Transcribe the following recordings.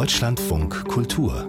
Deutschlandfunk Kultur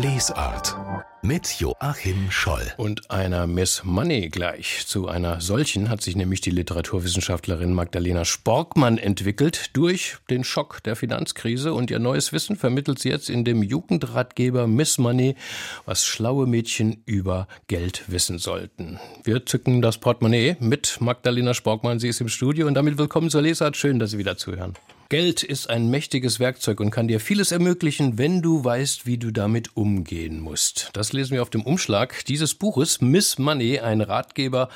Lesart mit Joachim Scholl. Und einer Miss Money gleich. Zu einer solchen hat sich nämlich die Literaturwissenschaftlerin Magdalena Sporkmann entwickelt. Durch den Schock der Finanzkrise und ihr neues Wissen vermittelt sie jetzt in dem Jugendratgeber Miss Money, was schlaue Mädchen über Geld wissen sollten. Wir zücken das Portemonnaie mit Magdalena Sporkmann. Sie ist im Studio und damit willkommen zur Lesart. Schön, dass Sie wieder zuhören. Geld ist ein mächtiges Werkzeug und kann dir vieles ermöglichen, wenn du weißt, wie du damit umgehen musst. Das lesen wir auf dem Umschlag dieses Buches Miss Money, ein Ratgeber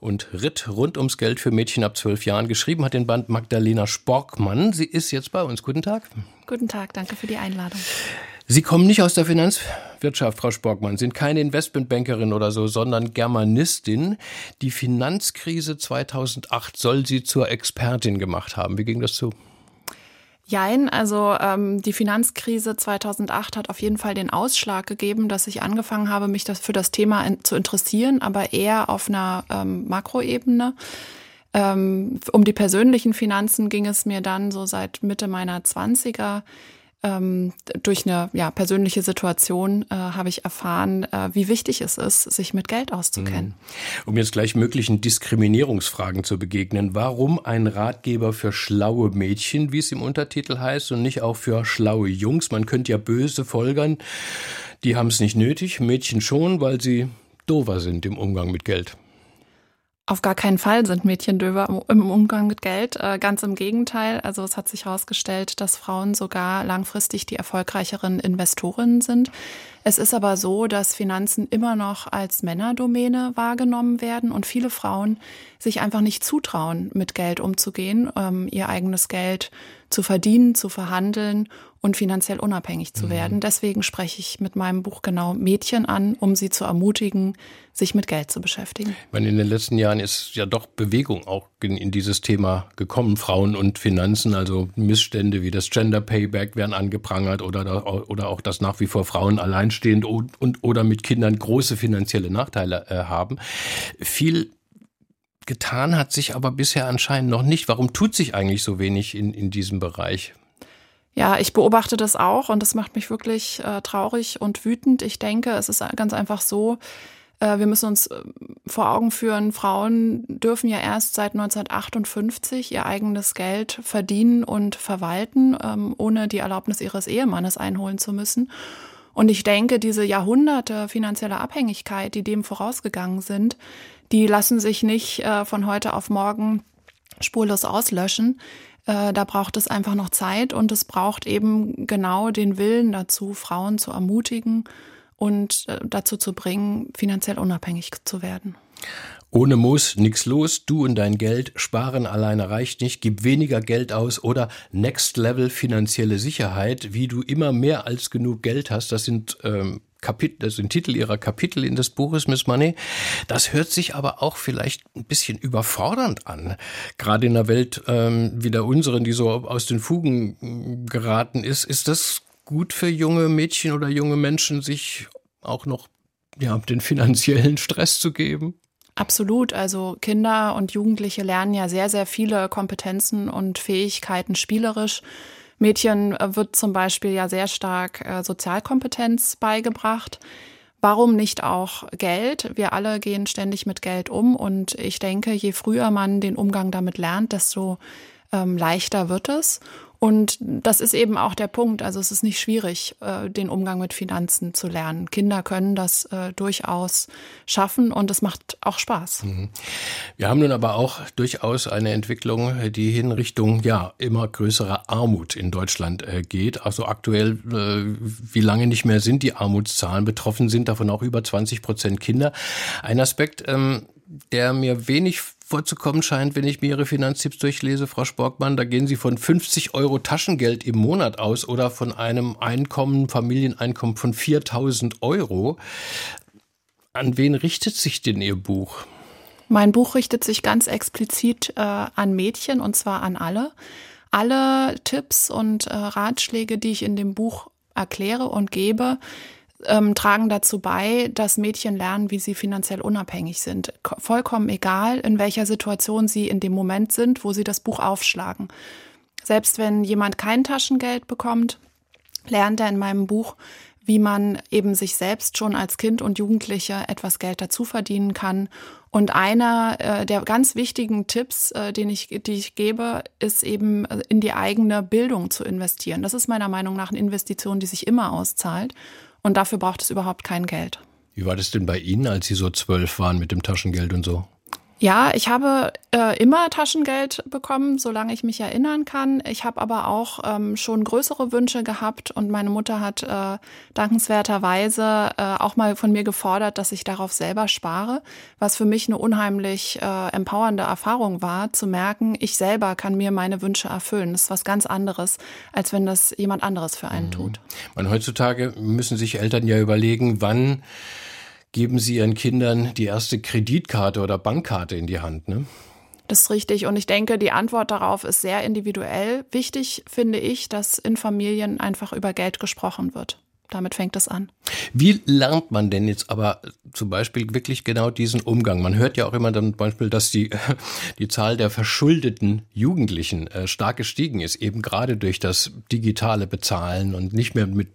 und Ritt rund ums Geld für Mädchen ab zwölf Jahren. Geschrieben hat den Band Magdalena Sporkmann. Sie ist jetzt bei uns. Guten Tag. Guten Tag, danke für die Einladung. Sie kommen nicht aus der Finanzwirtschaft, Frau Sporkmann, sind keine Investmentbankerin oder so, sondern Germanistin. Die Finanzkrise 2008 soll Sie zur Expertin gemacht haben. Wie ging das zu? Jein, also ähm, die Finanzkrise 2008 hat auf jeden Fall den Ausschlag gegeben, dass ich angefangen habe, mich das für das Thema in, zu interessieren, aber eher auf einer ähm, Makroebene. Ähm, um die persönlichen Finanzen ging es mir dann so seit Mitte meiner Zwanziger ähm, durch eine ja, persönliche Situation äh, habe ich erfahren, äh, wie wichtig es ist, sich mit Geld auszukennen. Mhm. Um jetzt gleich möglichen Diskriminierungsfragen zu begegnen, warum ein Ratgeber für schlaue Mädchen, wie es im Untertitel heißt, und nicht auch für schlaue Jungs? Man könnte ja böse folgern, die haben es nicht nötig, Mädchen schon, weil sie dover sind im Umgang mit Geld. Auf gar keinen Fall sind Mädchen döver im Umgang mit Geld. Äh, ganz im Gegenteil. Also es hat sich herausgestellt, dass Frauen sogar langfristig die erfolgreicheren Investorinnen sind. Es ist aber so, dass Finanzen immer noch als Männerdomäne wahrgenommen werden und viele Frauen sich einfach nicht zutrauen, mit Geld umzugehen, ähm, ihr eigenes Geld zu verdienen, zu verhandeln und finanziell unabhängig zu mhm. werden. Deswegen spreche ich mit meinem Buch genau Mädchen an, um sie zu ermutigen, sich mit Geld zu beschäftigen. Ich meine, in den letzten Jahren ist ja doch Bewegung auch in, in dieses Thema gekommen. Frauen und Finanzen, also Missstände wie das Gender Payback werden angeprangert oder, oder auch, dass nach wie vor Frauen alleinstehend und, und oder mit Kindern große finanzielle Nachteile äh, haben. Viel getan hat sich aber bisher anscheinend noch nicht. Warum tut sich eigentlich so wenig in, in diesem Bereich? Ja, ich beobachte das auch und das macht mich wirklich äh, traurig und wütend. Ich denke, es ist ganz einfach so, äh, wir müssen uns äh, vor Augen führen, Frauen dürfen ja erst seit 1958 ihr eigenes Geld verdienen und verwalten, ähm, ohne die Erlaubnis ihres Ehemannes einholen zu müssen. Und ich denke, diese Jahrhunderte finanzieller Abhängigkeit, die dem vorausgegangen sind, die lassen sich nicht äh, von heute auf morgen spurlos auslöschen. Äh, da braucht es einfach noch Zeit und es braucht eben genau den Willen dazu, Frauen zu ermutigen und äh, dazu zu bringen, finanziell unabhängig zu werden. Ohne Muss nix los, du und dein Geld, sparen alleine reicht nicht, gib weniger Geld aus oder Next Level finanzielle Sicherheit, wie du immer mehr als genug Geld hast, das sind ähm, Kapitel, das sind Titel ihrer Kapitel in des Buches Miss Money. Das hört sich aber auch vielleicht ein bisschen überfordernd an. Gerade in einer Welt ähm, wie der unseren, die so aus den Fugen mm, geraten ist, ist das gut für junge Mädchen oder junge Menschen, sich auch noch ja, den finanziellen Stress zu geben? Absolut. Also Kinder und Jugendliche lernen ja sehr, sehr viele Kompetenzen und Fähigkeiten spielerisch. Mädchen äh, wird zum Beispiel ja sehr stark äh, Sozialkompetenz beigebracht. Warum nicht auch Geld? Wir alle gehen ständig mit Geld um und ich denke, je früher man den Umgang damit lernt, desto ähm, leichter wird es. Und das ist eben auch der Punkt. Also es ist nicht schwierig, äh, den Umgang mit Finanzen zu lernen. Kinder können das äh, durchaus schaffen und es macht auch Spaß. Mhm. Wir haben nun aber auch durchaus eine Entwicklung, die hin Richtung ja immer größerer Armut in Deutschland äh, geht. Also aktuell, wie lange nicht mehr sind die Armutszahlen betroffen sind, davon auch über 20 Prozent Kinder. Ein Aspekt, ähm, der mir wenig vorzukommen scheint, wenn ich mir Ihre Finanztipps durchlese, Frau Sporkmann. Da gehen Sie von 50 Euro Taschengeld im Monat aus oder von einem Einkommen, Familieneinkommen von 4000 Euro. An wen richtet sich denn Ihr Buch? Mein Buch richtet sich ganz explizit äh, an Mädchen und zwar an alle. Alle Tipps und äh, Ratschläge, die ich in dem Buch erkläre und gebe, ähm, tragen dazu bei, dass Mädchen lernen, wie sie finanziell unabhängig sind. Vollkommen egal, in welcher Situation sie in dem Moment sind, wo sie das Buch aufschlagen. Selbst wenn jemand kein Taschengeld bekommt, lernt er in meinem Buch, wie man eben sich selbst schon als Kind und Jugendliche etwas Geld dazu verdienen kann. Und einer äh, der ganz wichtigen Tipps, äh, den ich, die ich gebe, ist eben äh, in die eigene Bildung zu investieren. Das ist meiner Meinung nach eine Investition, die sich immer auszahlt. Und dafür braucht es überhaupt kein Geld. Wie war das denn bei Ihnen, als Sie so zwölf waren mit dem Taschengeld und so? Ja, ich habe äh, immer Taschengeld bekommen, solange ich mich erinnern kann. Ich habe aber auch ähm, schon größere Wünsche gehabt und meine Mutter hat äh, dankenswerterweise äh, auch mal von mir gefordert, dass ich darauf selber spare, was für mich eine unheimlich äh, empowernde Erfahrung war, zu merken, ich selber kann mir meine Wünsche erfüllen. Das ist was ganz anderes, als wenn das jemand anderes für einen mhm. tut. Man, heutzutage müssen sich Eltern ja überlegen, wann geben Sie Ihren Kindern die erste Kreditkarte oder Bankkarte in die Hand, ne? Das ist richtig. Und ich denke, die Antwort darauf ist sehr individuell. Wichtig finde ich, dass in Familien einfach über Geld gesprochen wird damit fängt es an. Wie lernt man denn jetzt aber zum Beispiel wirklich genau diesen Umgang? Man hört ja auch immer dann zum Beispiel, dass die, die Zahl der verschuldeten Jugendlichen äh, stark gestiegen ist, eben gerade durch das digitale Bezahlen und nicht mehr mit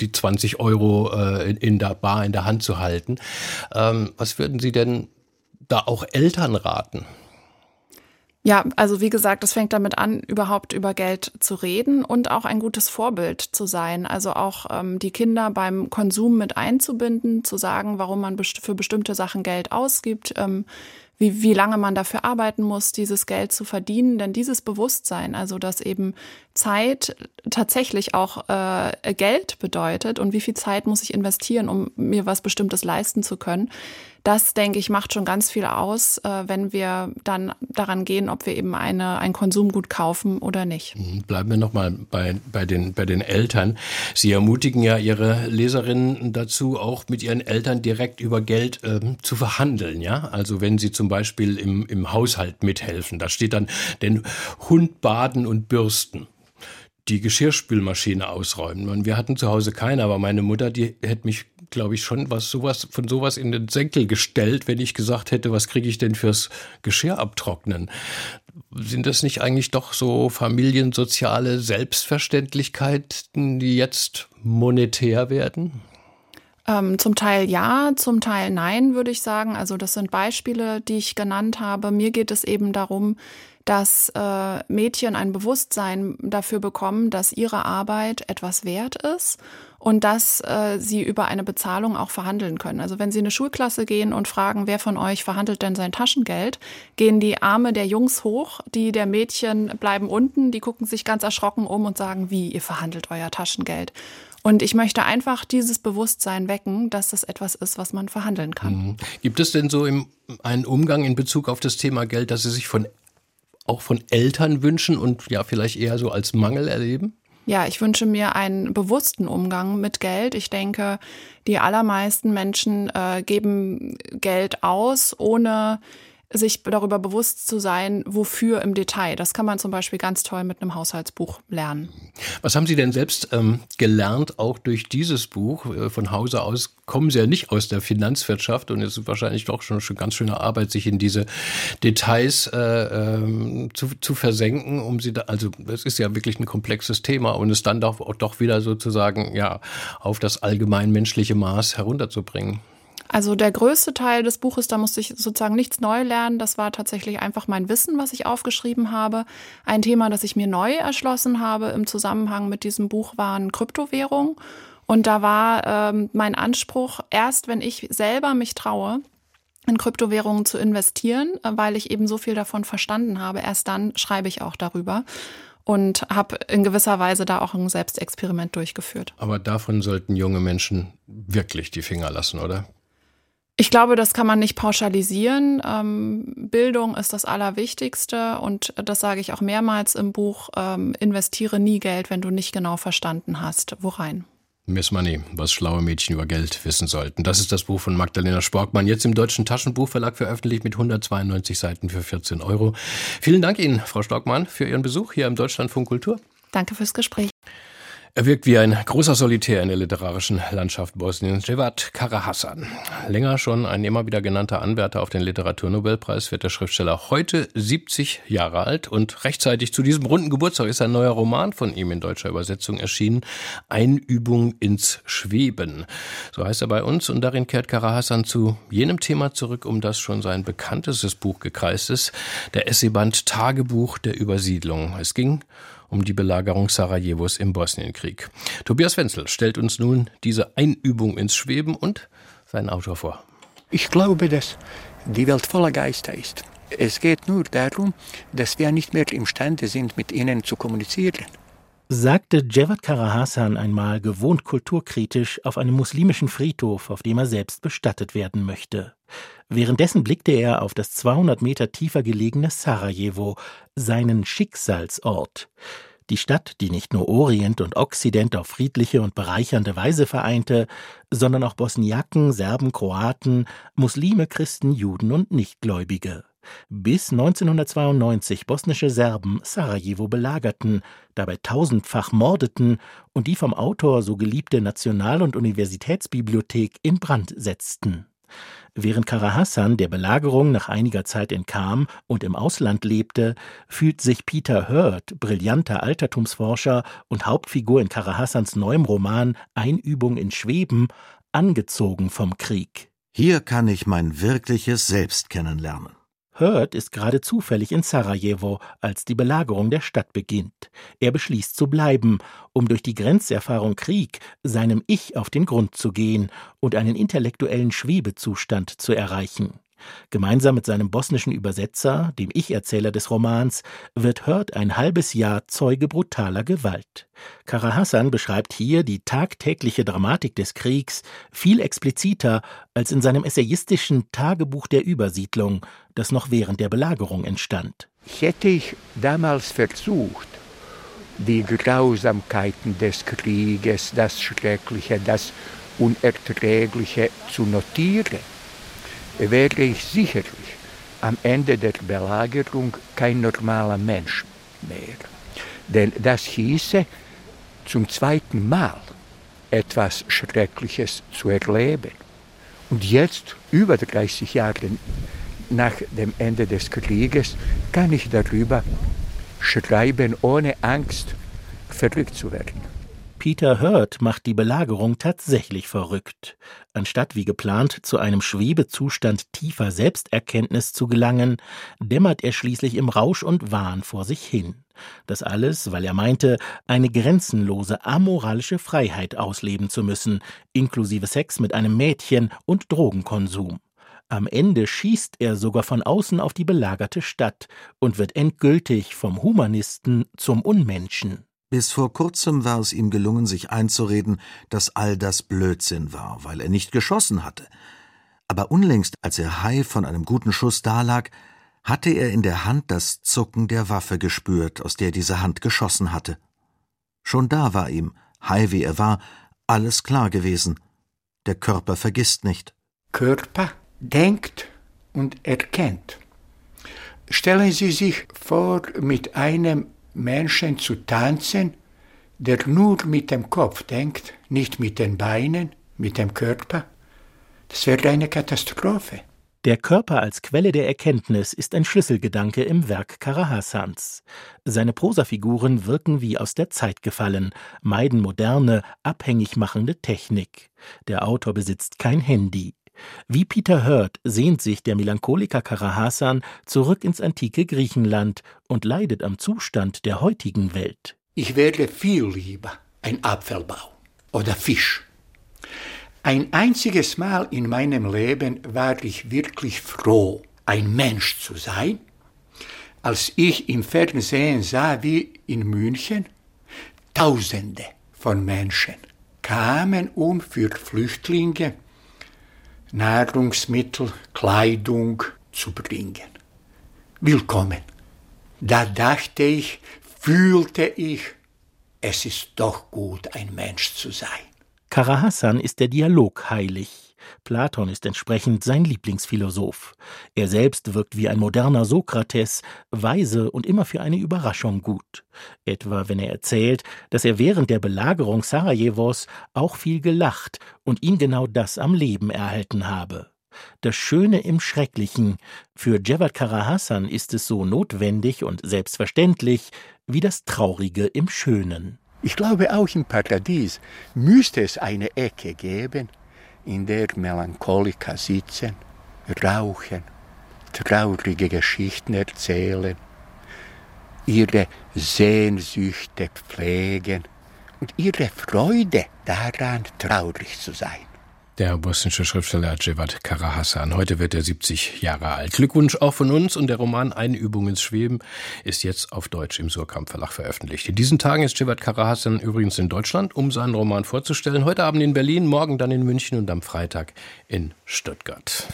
die 20 Euro äh, in der Bar in der Hand zu halten. Ähm, was würden Sie denn da auch Eltern raten? Ja, also wie gesagt, es fängt damit an, überhaupt über Geld zu reden und auch ein gutes Vorbild zu sein. Also auch ähm, die Kinder beim Konsum mit einzubinden, zu sagen, warum man best für bestimmte Sachen Geld ausgibt, ähm, wie, wie lange man dafür arbeiten muss, dieses Geld zu verdienen. Denn dieses Bewusstsein, also dass eben Zeit tatsächlich auch äh, Geld bedeutet und wie viel Zeit muss ich investieren, um mir was Bestimmtes leisten zu können, das, denke ich, macht schon ganz viel aus, äh, wenn wir dann daran gehen, ob wir eben eine, ein Konsumgut kaufen oder nicht. Mhm. Bleiben wir nochmal bei, bei, den, bei den Eltern. Sie ermutigen ja Ihre Leserinnen dazu, auch mit ihren Eltern direkt über Geld ähm, zu verhandeln. Ja? Also wenn sie zum Beispiel im, im Haushalt mithelfen, da steht dann den Hund baden und bürsten die Geschirrspülmaschine ausräumen. Und wir hatten zu Hause keine, aber meine Mutter, die hätte mich glaube ich, schon was sowas von sowas in den Senkel gestellt, wenn ich gesagt hätte, was kriege ich denn fürs Geschirr abtrocknen? Sind das nicht eigentlich doch so familiensoziale Selbstverständlichkeiten, die jetzt monetär werden? Ähm, zum Teil ja, zum Teil nein, würde ich sagen. Also das sind Beispiele, die ich genannt habe. Mir geht es eben darum, dass äh, Mädchen ein Bewusstsein dafür bekommen, dass ihre Arbeit etwas wert ist und dass äh, sie über eine Bezahlung auch verhandeln können. Also wenn sie in eine Schulklasse gehen und fragen, wer von euch verhandelt denn sein Taschengeld, gehen die Arme der Jungs hoch, die der Mädchen bleiben unten, die gucken sich ganz erschrocken um und sagen, wie ihr verhandelt euer Taschengeld. Und ich möchte einfach dieses Bewusstsein wecken, dass das etwas ist, was man verhandeln kann. Mhm. Gibt es denn so im, einen Umgang in Bezug auf das Thema Geld, dass Sie sich von auch von Eltern wünschen und ja vielleicht eher so als Mangel erleben? Ja, ich wünsche mir einen bewussten Umgang mit Geld. Ich denke, die allermeisten Menschen äh, geben Geld aus, ohne sich darüber bewusst zu sein, wofür im Detail. Das kann man zum Beispiel ganz toll mit einem Haushaltsbuch lernen. Was haben Sie denn selbst ähm, gelernt, auch durch dieses Buch? Äh, von Hause aus kommen Sie ja nicht aus der Finanzwirtschaft und es ist wahrscheinlich doch schon eine ganz schöne Arbeit, sich in diese Details äh, ähm, zu, zu versenken, um sie da, also es ist ja wirklich ein komplexes Thema und es dann doch, doch wieder sozusagen ja auf das allgemeinmenschliche Maß herunterzubringen. Also der größte Teil des Buches, da musste ich sozusagen nichts neu lernen. Das war tatsächlich einfach mein Wissen, was ich aufgeschrieben habe. Ein Thema, das ich mir neu erschlossen habe im Zusammenhang mit diesem Buch, waren Kryptowährungen. Und da war ähm, mein Anspruch, erst wenn ich selber mich traue, in Kryptowährungen zu investieren, weil ich eben so viel davon verstanden habe, erst dann schreibe ich auch darüber und habe in gewisser Weise da auch ein Selbstexperiment durchgeführt. Aber davon sollten junge Menschen wirklich die Finger lassen, oder? Ich glaube, das kann man nicht pauschalisieren. Ähm, Bildung ist das Allerwichtigste und das sage ich auch mehrmals im Buch. Ähm, investiere nie Geld, wenn du nicht genau verstanden hast, worein. Miss Money, was schlaue Mädchen über Geld wissen sollten. Das ist das Buch von Magdalena Sporkmann, jetzt im Deutschen Taschenbuchverlag veröffentlicht mit 192 Seiten für 14 Euro. Vielen Dank Ihnen, Frau Storkmann, für Ihren Besuch hier im Deutschlandfunk Kultur. Danke fürs Gespräch. Er wirkt wie ein großer Solitär in der literarischen Landschaft Bosniens, Jevat Karahassan. Länger schon ein immer wieder genannter Anwärter auf den Literaturnobelpreis wird der Schriftsteller heute 70 Jahre alt und rechtzeitig zu diesem runden Geburtstag ist ein neuer Roman von ihm in deutscher Übersetzung erschienen, Einübung ins Schweben. So heißt er bei uns und darin kehrt Karahassan zu jenem Thema zurück, um das schon sein bekanntestes Buch gekreist ist, der Essayband Tagebuch der Übersiedlung. Es ging um die Belagerung Sarajevos im Bosnienkrieg. Tobias Wenzel stellt uns nun diese Einübung ins Schweben und seinen Autor vor. Ich glaube, dass die Welt voller Geister ist. Es geht nur darum, dass wir nicht mehr imstande sind, mit ihnen zu kommunizieren. Sagte Javad Karahasan einmal gewohnt kulturkritisch auf einem muslimischen Friedhof, auf dem er selbst bestattet werden möchte. Währenddessen blickte er auf das 200 Meter tiefer gelegene Sarajevo, seinen Schicksalsort. Die Stadt, die nicht nur Orient und Okzident auf friedliche und bereichernde Weise vereinte, sondern auch Bosniaken, Serben, Kroaten, Muslime, Christen, Juden und Nichtgläubige. Bis 1992 bosnische Serben Sarajevo belagerten, dabei tausendfach mordeten und die vom Autor so geliebte National- und Universitätsbibliothek in Brand setzten. Während Karahassan der Belagerung nach einiger Zeit entkam und im Ausland lebte, fühlt sich Peter Hurt, brillanter Altertumsforscher und Hauptfigur in Karahassans neuem Roman Einübung in Schweben, angezogen vom Krieg. Hier kann ich mein wirkliches Selbst kennenlernen. Hurt ist gerade zufällig in Sarajevo, als die Belagerung der Stadt beginnt. Er beschließt zu bleiben, um durch die Grenzerfahrung Krieg seinem Ich auf den Grund zu gehen und einen intellektuellen Schwebezustand zu erreichen. Gemeinsam mit seinem bosnischen Übersetzer, dem Ich-Erzähler des Romans, wird Hurt ein halbes Jahr Zeuge brutaler Gewalt. Karahassan beschreibt hier die tagtägliche Dramatik des Kriegs viel expliziter als in seinem essayistischen Tagebuch der Übersiedlung, das noch während der Belagerung entstand. Hätte ich damals versucht, die Grausamkeiten des Krieges, das Schreckliche, das Unerträgliche zu notieren, wäre ich sicherlich am Ende der Belagerung kein normaler Mensch mehr. Denn das hieße, zum zweiten Mal etwas Schreckliches zu erleben. Und jetzt, über 30 Jahre nach dem Ende des Krieges, kann ich darüber schreiben, ohne Angst verrückt zu werden. Peter Hurt macht die Belagerung tatsächlich verrückt. Anstatt wie geplant zu einem Schwebezustand tiefer Selbsterkenntnis zu gelangen, dämmert er schließlich im Rausch und Wahn vor sich hin. Das alles, weil er meinte, eine grenzenlose amoralische Freiheit ausleben zu müssen, inklusive Sex mit einem Mädchen und Drogenkonsum. Am Ende schießt er sogar von außen auf die belagerte Stadt und wird endgültig vom Humanisten zum Unmenschen. Bis vor kurzem war es ihm gelungen, sich einzureden, dass all das Blödsinn war, weil er nicht geschossen hatte. Aber unlängst, als er Hai von einem guten Schuss dalag, hatte er in der Hand das Zucken der Waffe gespürt, aus der diese Hand geschossen hatte. Schon da war ihm, Hai wie er war, alles klar gewesen. Der Körper vergisst nicht. Körper denkt und erkennt. Stellen Sie sich vor, mit einem Menschen zu tanzen, der nur mit dem Kopf denkt, nicht mit den Beinen, mit dem Körper, das wäre eine Katastrophe. Der Körper als Quelle der Erkenntnis ist ein Schlüsselgedanke im Werk Karahassans. Seine Prosafiguren wirken wie aus der Zeit gefallen, meiden moderne, abhängig machende Technik. Der Autor besitzt kein Handy. Wie Peter Hurt sehnt sich der Melancholiker Karahassan zurück ins antike Griechenland und leidet am Zustand der heutigen Welt. Ich wäre viel lieber ein Apfelbau oder Fisch. Ein einziges Mal in meinem Leben war ich wirklich froh, ein Mensch zu sein, als ich im Fernsehen sah, wie in München Tausende von Menschen kamen, um für Flüchtlinge Nahrungsmittel, Kleidung zu bringen. Willkommen. Da dachte ich, fühlte ich, es ist doch gut, ein Mensch zu sein. Karahassan ist der Dialog heilig. Platon ist entsprechend sein Lieblingsphilosoph. Er selbst wirkt wie ein moderner Sokrates, weise und immer für eine Überraschung gut. Etwa wenn er erzählt, dass er während der Belagerung Sarajevos auch viel gelacht und ihn genau das am Leben erhalten habe. Das Schöne im Schrecklichen. Für Javad Karahassan ist es so notwendig und selbstverständlich wie das Traurige im Schönen. Ich glaube, auch im Paradies müsste es eine Ecke geben, in der Melancholiker sitzen, rauchen, traurige Geschichten erzählen, ihre Sehnsüchte pflegen und ihre Freude daran, traurig zu sein. Der bosnische Schriftsteller Cevat Karahassan. Heute wird er 70 Jahre alt. Glückwunsch auch von uns und der Roman Einübung ins Schweben ist jetzt auf Deutsch im Surkamp Verlag veröffentlicht. In diesen Tagen ist Cevat Karahassan übrigens in Deutschland, um seinen Roman vorzustellen. Heute Abend in Berlin, morgen dann in München und am Freitag in Stuttgart.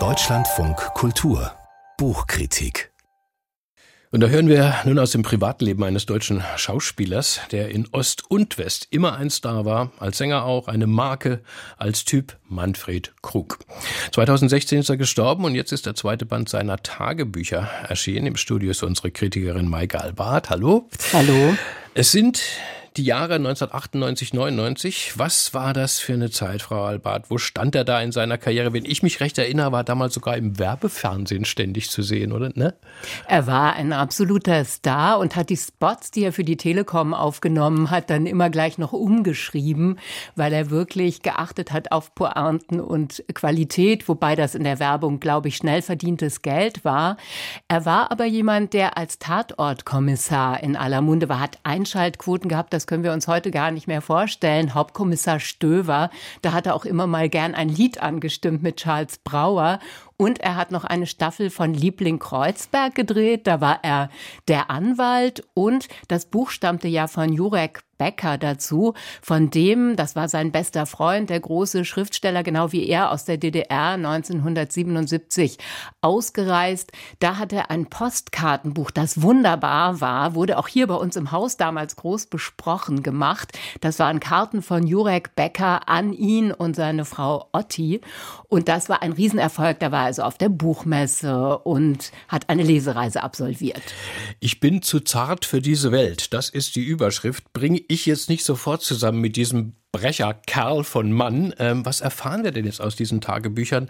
Deutschlandfunk Kultur Buchkritik und da hören wir nun aus dem Privatleben eines deutschen Schauspielers, der in Ost und West immer ein Star war, als Sänger auch, eine Marke, als Typ Manfred Krug. 2016 ist er gestorben und jetzt ist der zweite Band seiner Tagebücher erschienen. Im Studio ist unsere Kritikerin Maike Albart. Hallo. Hallo. Es sind die Jahre 1998, 99. Was war das für eine Zeit, Frau Albart? Wo stand er da in seiner Karriere? Wenn ich mich recht erinnere, war damals sogar im Werbefernsehen ständig zu sehen, oder? Ne? Er war ein absoluter Star und hat die Spots, die er für die Telekom aufgenommen hat, dann immer gleich noch umgeschrieben, weil er wirklich geachtet hat auf Pointen und Qualität, wobei das in der Werbung, glaube ich, schnell verdientes Geld war. Er war aber jemand, der als Tatortkommissar in aller Munde war, hat Einschaltquoten gehabt, das können wir uns heute gar nicht mehr vorstellen. Hauptkommissar Stöver, da hat er auch immer mal gern ein Lied angestimmt mit Charles Brauer. Und er hat noch eine Staffel von Liebling Kreuzberg gedreht. Da war er der Anwalt. Und das Buch stammte ja von Jurek Becker dazu, von dem, das war sein bester Freund, der große Schriftsteller, genau wie er aus der DDR 1977 ausgereist. Da hat er ein Postkartenbuch, das wunderbar war, wurde auch hier bei uns im Haus damals groß besprochen gemacht. Das waren Karten von Jurek Becker an ihn und seine Frau Otti. Und das war ein Riesenerfolg. Da war er also auf der Buchmesse und hat eine Lesereise absolviert. Ich bin zu zart für diese Welt. Das ist die Überschrift. Bringe ich jetzt nicht sofort zusammen mit diesem Brecherkerl von Mann. Ähm, was erfahren wir denn jetzt aus diesen Tagebüchern?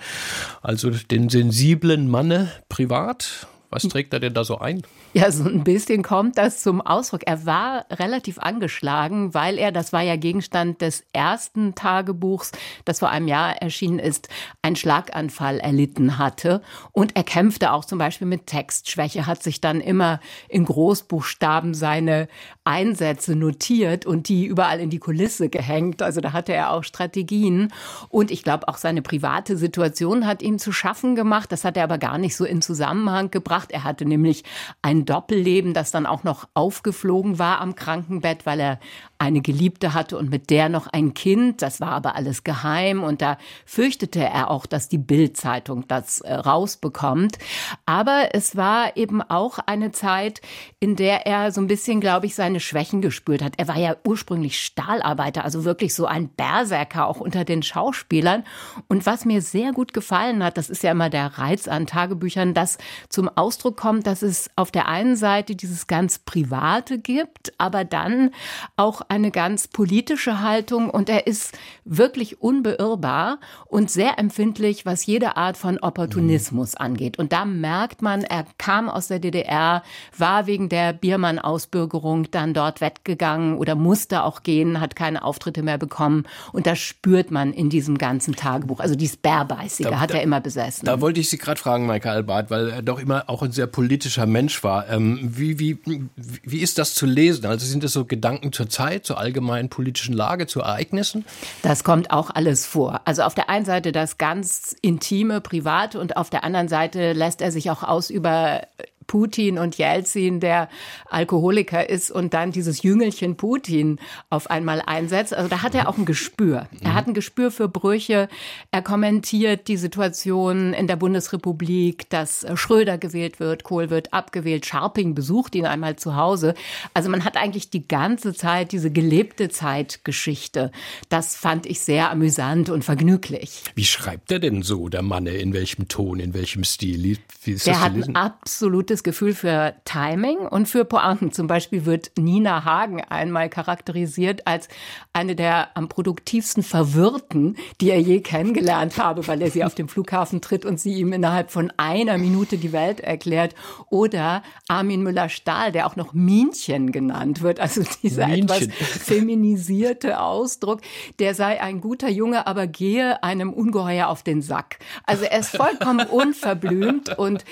Also den sensiblen Manne privat was trägt er denn da so ein? Ja, so ein bisschen kommt das zum Ausdruck. Er war relativ angeschlagen, weil er, das war ja Gegenstand des ersten Tagebuchs, das vor einem Jahr erschienen ist, einen Schlaganfall erlitten hatte. Und er kämpfte auch zum Beispiel mit Textschwäche, hat sich dann immer in Großbuchstaben seine Einsätze notiert und die überall in die Kulisse gehängt. Also da hatte er auch Strategien. Und ich glaube, auch seine private Situation hat ihm zu schaffen gemacht. Das hat er aber gar nicht so in Zusammenhang gebracht gebracht. Er hatte nämlich ein Doppelleben, das dann auch noch aufgeflogen war am Krankenbett, weil er eine Geliebte hatte und mit der noch ein Kind. Das war aber alles geheim und da fürchtete er auch, dass die Bildzeitung das äh, rausbekommt. Aber es war eben auch eine Zeit, in der er so ein bisschen, glaube ich, seine Schwächen gespürt hat. Er war ja ursprünglich Stahlarbeiter, also wirklich so ein Berserker auch unter den Schauspielern. Und was mir sehr gut gefallen hat, das ist ja immer der Reiz an Tagebüchern, dass zum Ausdruck kommt, dass es auf der einen Seite dieses ganz Private gibt, aber dann auch eine ganz politische Haltung und er ist wirklich unbeirrbar und sehr empfindlich, was jede Art von Opportunismus mhm. angeht. Und da merkt man, er kam aus der DDR, war wegen der Biermann-Ausbürgerung dann dort weggegangen oder musste auch gehen, hat keine Auftritte mehr bekommen. Und das spürt man in diesem ganzen Tagebuch. Also dieses Bärbeißige da, hat er immer besessen. Da wollte ich Sie gerade fragen, Michael Albart, weil er doch immer auch ein sehr politischer Mensch war. Ähm, wie, wie, wie ist das zu lesen? Also sind das so Gedanken zur Zeit? Zeit, zur allgemeinen politischen Lage, zu Ereignissen? Das kommt auch alles vor. Also auf der einen Seite das ganz intime, private und auf der anderen Seite lässt er sich auch aus über Putin und Jelzin, der Alkoholiker ist und dann dieses Jüngelchen Putin auf einmal einsetzt. Also da hat er auch ein Gespür. Er hat ein Gespür für Brüche. Er kommentiert die Situation in der Bundesrepublik, dass Schröder gewählt wird, Kohl wird abgewählt, Scharping besucht ihn einmal zu Hause. Also man hat eigentlich die ganze Zeit diese gelebte Zeitgeschichte. Das fand ich sehr amüsant und vergnüglich. Wie schreibt er denn so, der Mann? In welchem Ton, in welchem Stil? Wie ist der hat ein absolutes Gefühl für Timing und für Pointen. Zum Beispiel wird Nina Hagen einmal charakterisiert als eine der am produktivsten Verwirrten, die er je kennengelernt habe, weil er sie auf dem Flughafen tritt und sie ihm innerhalb von einer Minute die Welt erklärt. Oder Armin Müller-Stahl, der auch noch Minchen genannt wird. Also dieser Minchen. etwas feminisierte Ausdruck, der sei ein guter Junge, aber gehe einem Ungeheuer auf den Sack. Also er ist vollkommen unverblümt und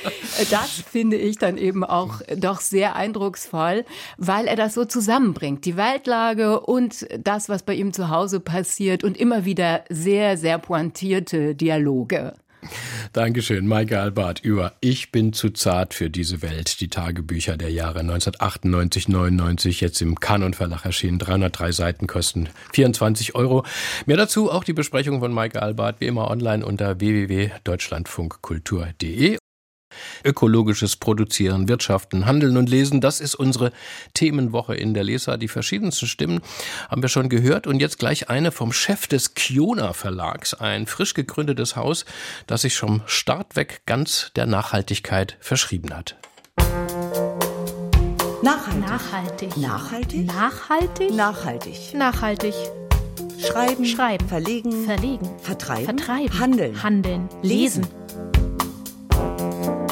das finde ich dann eben auch doch sehr eindrucksvoll, weil er das so zusammenbringt. Die Weltlage und das, was bei ihm zu Hause passiert und immer wieder sehr, sehr pointierte Dialoge. Dankeschön, Maike Albert über Ich bin zu zart für diese Welt. Die Tagebücher der Jahre 1998, 99, jetzt im Kanon Verlag erschienen. 303 Seiten kosten 24 Euro. Mehr dazu auch die Besprechung von Maike Albert, wie immer online unter www.deutschlandfunkkultur.de. Ökologisches Produzieren, Wirtschaften, Handeln und Lesen, das ist unsere Themenwoche in der Leser. Die verschiedensten Stimmen haben wir schon gehört und jetzt gleich eine vom Chef des Kiona Verlags, ein frisch gegründetes Haus, das sich vom Start weg ganz der Nachhaltigkeit verschrieben hat. Nachhaltig. Nachhaltig. Nachhaltig. Nachhaltig. Nachhaltig. Schreiben. Schreiben. Verlegen. Verlegen. Vertreiben. Vertreiben. Handeln. Handeln. Lesen.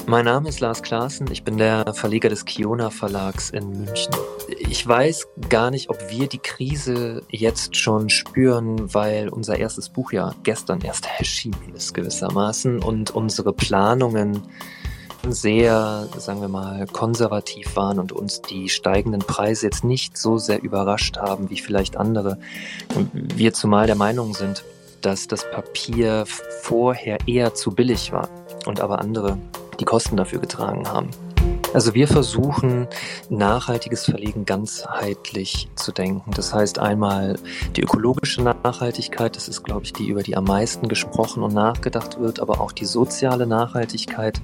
Mein Name ist Lars Klaassen, ich bin der Verleger des Kiona Verlags in München. Ich weiß gar nicht, ob wir die Krise jetzt schon spüren, weil unser erstes Buch ja gestern erst erschienen ist gewissermaßen und unsere Planungen sehr, sagen wir mal, konservativ waren und uns die steigenden Preise jetzt nicht so sehr überrascht haben wie vielleicht andere. Wir zumal der Meinung sind, dass das Papier vorher eher zu billig war und aber andere die Kosten dafür getragen haben. Also wir versuchen, nachhaltiges Verlegen ganzheitlich zu denken. Das heißt einmal die ökologische Nachhaltigkeit, das ist, glaube ich, die, über die am meisten gesprochen und nachgedacht wird, aber auch die soziale Nachhaltigkeit.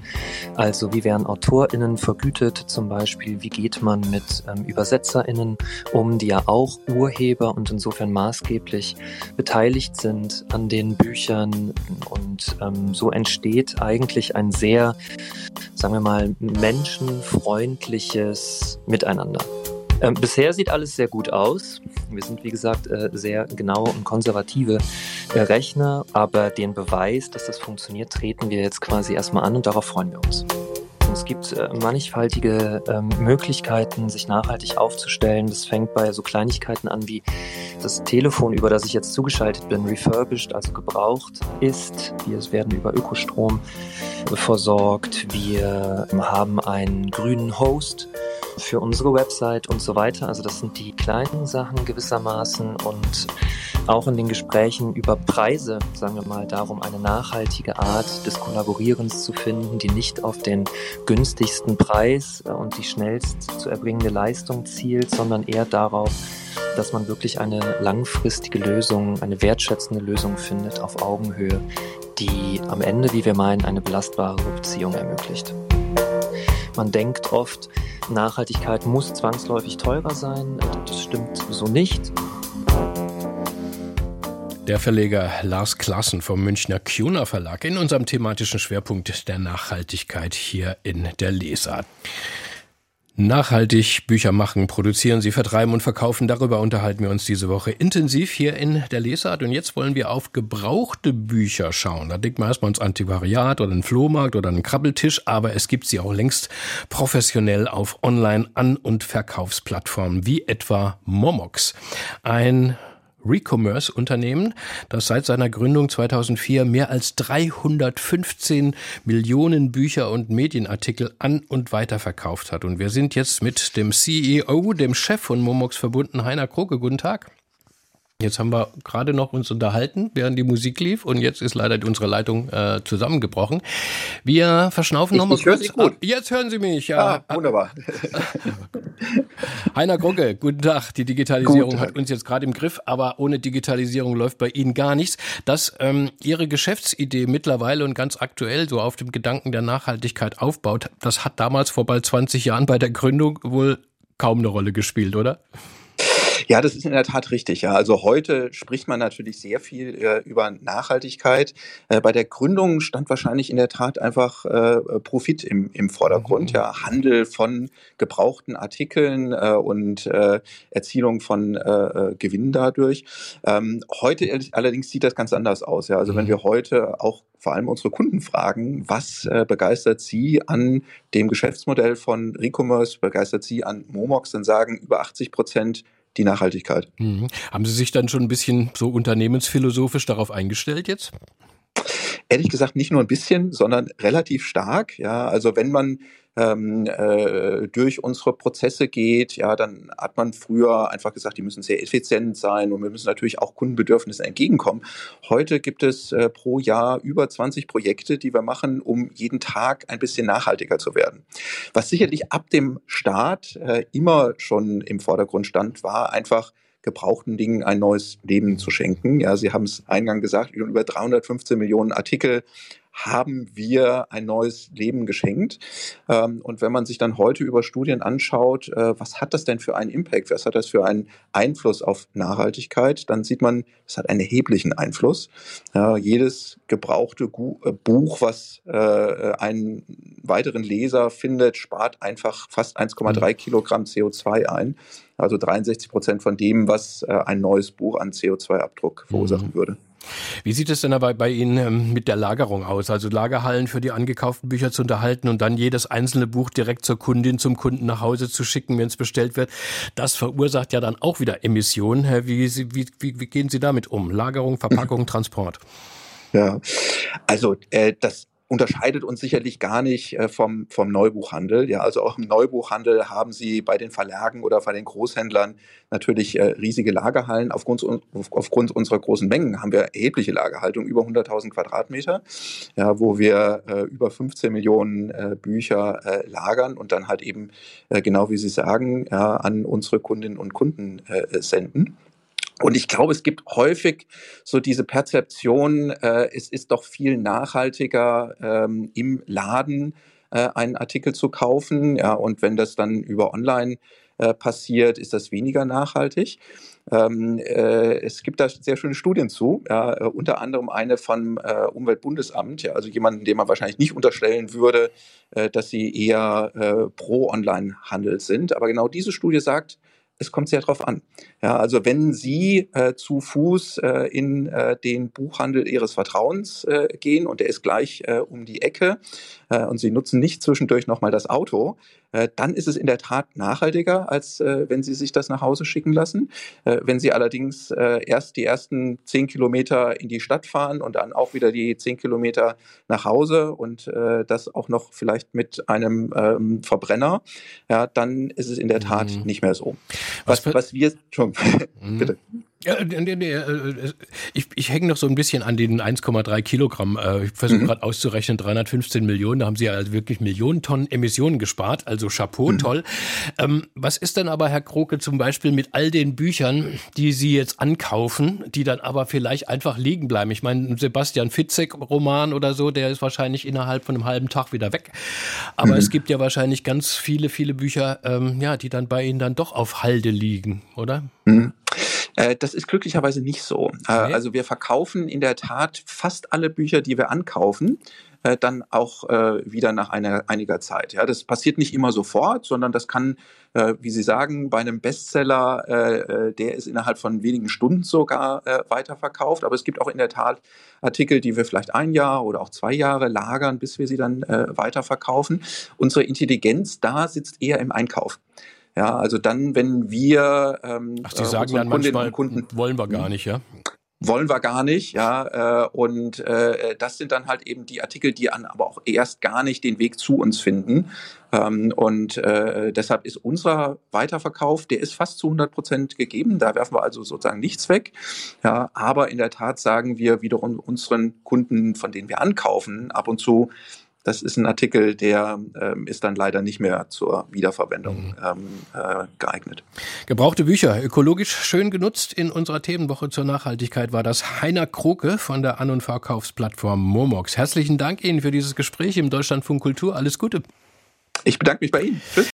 Also wie werden AutorInnen vergütet zum Beispiel? Wie geht man mit ähm, ÜbersetzerInnen um, die ja auch Urheber und insofern maßgeblich beteiligt sind an den Büchern? Und ähm, so entsteht eigentlich ein sehr, sagen wir mal, Menschen freundliches Miteinander. Ähm, bisher sieht alles sehr gut aus. Wir sind, wie gesagt, äh, sehr genaue und konservative äh, Rechner, aber den Beweis, dass das funktioniert, treten wir jetzt quasi erstmal an und darauf freuen wir uns. Es gibt äh, mannigfaltige ähm, Möglichkeiten, sich nachhaltig aufzustellen. Das fängt bei so Kleinigkeiten an wie das Telefon, über das ich jetzt zugeschaltet bin, refurbished, also gebraucht ist. Wir werden über Ökostrom versorgt. Wir haben einen grünen Host für unsere Website und so weiter. Also das sind die kleinen Sachen gewissermaßen und auch in den Gesprächen über Preise, sagen wir mal, darum, eine nachhaltige Art des Kollaborierens zu finden, die nicht auf den günstigsten Preis und die schnellst zu erbringende Leistung zielt, sondern eher darauf, dass man wirklich eine langfristige Lösung, eine wertschätzende Lösung findet auf Augenhöhe, die am Ende, wie wir meinen, eine belastbare Beziehung ermöglicht. Man denkt oft, Nachhaltigkeit muss zwangsläufig teurer sein. Das stimmt so nicht. Der Verleger Lars Klassen vom Münchner Kuna Verlag in unserem thematischen Schwerpunkt der Nachhaltigkeit hier in der Leser. Nachhaltig Bücher machen, produzieren sie, vertreiben und verkaufen. Darüber unterhalten wir uns diese Woche intensiv hier in der Lesart. Und jetzt wollen wir auf gebrauchte Bücher schauen. Da denkt man erstmal ins Antiquariat oder einen Flohmarkt oder einen Krabbeltisch. Aber es gibt sie auch längst professionell auf Online-An- und Verkaufsplattformen wie etwa Momox. Ein Recommerce-Unternehmen, das seit seiner Gründung 2004 mehr als 315 Millionen Bücher und Medienartikel an und weiterverkauft hat. Und wir sind jetzt mit dem CEO, dem Chef von Momox verbunden, Heiner Kroke. Guten Tag. Jetzt haben wir gerade noch uns unterhalten, während die Musik lief und jetzt ist leider unsere Leitung äh, zusammengebrochen. Wir verschnaufen nochmal kurz. Sie gut. Ah, jetzt hören Sie mich. Ja. Ah, wunderbar. Heiner Grucke, guten Tag. Die Digitalisierung Tag. hat uns jetzt gerade im Griff, aber ohne Digitalisierung läuft bei Ihnen gar nichts. Dass ähm, Ihre Geschäftsidee mittlerweile und ganz aktuell so auf dem Gedanken der Nachhaltigkeit aufbaut, das hat damals vor bald 20 Jahren bei der Gründung wohl kaum eine Rolle gespielt, oder? Ja, das ist in der Tat richtig. Ja, also heute spricht man natürlich sehr viel äh, über Nachhaltigkeit. Äh, bei der Gründung stand wahrscheinlich in der Tat einfach äh, Profit im, im Vordergrund. Mhm. Ja, Handel von gebrauchten Artikeln äh, und äh, Erzielung von äh, äh, Gewinn dadurch. Ähm, heute allerdings sieht das ganz anders aus. Ja, also wenn Mhm. wir heute auch vor allem unsere Kunden fragen, was äh, begeistert sie an dem Geschäftsmodell von Recommerce, begeistert sie an Momox, dann sagen über 80 Prozent die Nachhaltigkeit. Mhm. Haben Sie sich dann schon ein bisschen so unternehmensphilosophisch darauf eingestellt jetzt? Ehrlich gesagt nicht nur ein bisschen, sondern relativ stark. Ja, also wenn man ähm, äh, durch unsere Prozesse geht, ja, dann hat man früher einfach gesagt, die müssen sehr effizient sein und wir müssen natürlich auch Kundenbedürfnissen entgegenkommen. Heute gibt es äh, pro Jahr über 20 Projekte, die wir machen, um jeden Tag ein bisschen nachhaltiger zu werden. Was sicherlich ab dem Start äh, immer schon im Vordergrund stand, war einfach gebrauchten Dingen ein neues Leben zu schenken. Ja, Sie haben es eingangs gesagt, über 315 Millionen Artikel haben wir ein neues Leben geschenkt. Ähm, und wenn man sich dann heute über Studien anschaut, äh, was hat das denn für einen Impact, was hat das für einen Einfluss auf Nachhaltigkeit, dann sieht man, es hat einen erheblichen Einfluss. Jedes gebrauchte äh, Buch, was äh, einen weiteren Leser findet, spart einfach fast 1,3 Kilogramm CO2 ein. Also 63 Prozent von dem, was ein neues Buch an CO2-Abdruck verursachen würde. Wie sieht es denn aber bei Ihnen ähm, mit der Lagerung aus? Also Lagerhallen für die angekauften Bücher zu unterhalten und dann jedes einzelne Buch direkt zur Kundin, zum Kunden nach Hause zu schicken, wenn es bestellt wird. Das verursacht ja dann auch wieder Emissionen. Wie, wie, wie, wie gehen Sie damit um? Lagerung, Verpackung, Transport. Ja, also äh, das unterscheidet uns sicherlich gar nicht äh, vom, vom Neubuchhandel. Ja, also auch im Neubuchhandel haben Sie bei den Verlagen oder bei den Großhändlern natürlich äh, riesige Lagerhallen. Aufgrund, un- auf- aufgrund unserer großen Mengen haben wir erhebliche Lagerhaltung, über 100.000 Quadratmeter, ja, wo wir äh, über 15 Millionen Bücher lagern und dann halt eben, genau wie Sie sagen, ja, an unsere Kundinnen und Kunden senden. Und ich glaube, es gibt häufig so diese Perzeption, äh, es ist doch viel nachhaltiger ähm, im Laden äh, einen Artikel zu kaufen. Ja, und wenn das dann über online äh, passiert, ist das weniger nachhaltig. Ähm, äh, es gibt da sehr schöne Studien zu, ja, äh, unter anderem eine vom äh, Umweltbundesamt, ja, also jemanden, dem man wahrscheinlich nicht unterstellen würde, äh, dass sie eher pro Onlinehandel sind. Aber genau diese Studie sagt, es kommt sehr drauf an. Ja, also wenn Sie äh, zu Fuß äh, in äh, den Buchhandel Ihres Vertrauens äh, gehen und der ist gleich äh, um die Ecke äh, und Sie nutzen nicht zwischendurch nochmal das Auto, äh, dann ist es in der Tat nachhaltiger, als äh, wenn Sie sich das nach Hause schicken lassen. Äh, wenn Sie allerdings äh, erst die ersten zehn Kilometer in die Stadt fahren und dann auch wieder die zehn Kilometer nach Hause und äh, das auch noch vielleicht mit einem ähm, Verbrenner, ja, dann ist es in der Tat Mhm. nicht mehr so. Was Was, was wir schon, Mhm. bitte. Ja, nee, nee, nee, äh, ich, ich hänge noch so ein bisschen an den 1,3 Kilogramm. Äh, Ich versuche Mhm. gerade auszurechnen, 315 Millionen, da haben Sie ja also wirklich Millionen Tonnen Emissionen gespart, also Chapeau, Mhm. toll. Ähm, was ist denn aber, Herr Kroke, zum Beispiel mit all den Büchern, die Sie jetzt ankaufen, die dann aber vielleicht einfach liegen bleiben? Ich meine, ein Sebastian Fitzek-Roman oder so, der ist wahrscheinlich innerhalb von einem halben Tag wieder weg. Aber Mhm. es gibt ja wahrscheinlich ganz viele, viele Bücher, ähm, ja, die dann bei Ihnen dann doch auf Halde liegen, oder? Äh, Das ist glücklicherweise nicht so. Äh. Also wir verkaufen in der Tat fast alle Bücher, die wir ankaufen, äh, dann auch äh, wieder nach einer, einiger Zeit. Ja, das passiert nicht immer sofort, sondern das kann, äh, wie Sie sagen, bei einem Bestseller, äh, äh, der ist innerhalb von wenigen Stunden sogar weiterverkauft. Aber es gibt auch in der Tat Artikel, die wir vielleicht ein Jahr oder auch zwei Jahre lagern, bis wir sie dann weiterverkaufen. Unsere Intelligenz da sitzt eher im Einkauf. Ja, also dann, wenn wir ähm, Ach, Sie äh, sagen dann manchmal, und Kunden wollen wir gar nicht, ja? wollen wir gar nicht, ja, äh, und äh, das sind dann halt eben die Artikel, die an aber auch erst gar nicht den Weg zu uns finden. Ähm, und äh, deshalb ist unser Weiterverkauf, der ist fast zu 100 Prozent gegeben. Da werfen wir also sozusagen nichts weg. Ja, aber in der Tat sagen wir wiederum unseren Kunden, von denen wir ankaufen, ab und zu, das ist ein Artikel, der ähm, ist dann leider nicht mehr zur Wiederverwendung mhm. ähm, äh, geeignet. Gebrauchte Bücher, ökologisch schön genutzt. In unserer Themenwoche zur Nachhaltigkeit war das Heiner Kroke von der An- und Verkaufsplattform Momox. Herzlichen Dank Ihnen für dieses Gespräch im Deutschlandfunk Kultur. Alles Gute. Ich bedanke mich bei Ihnen. Tschüss.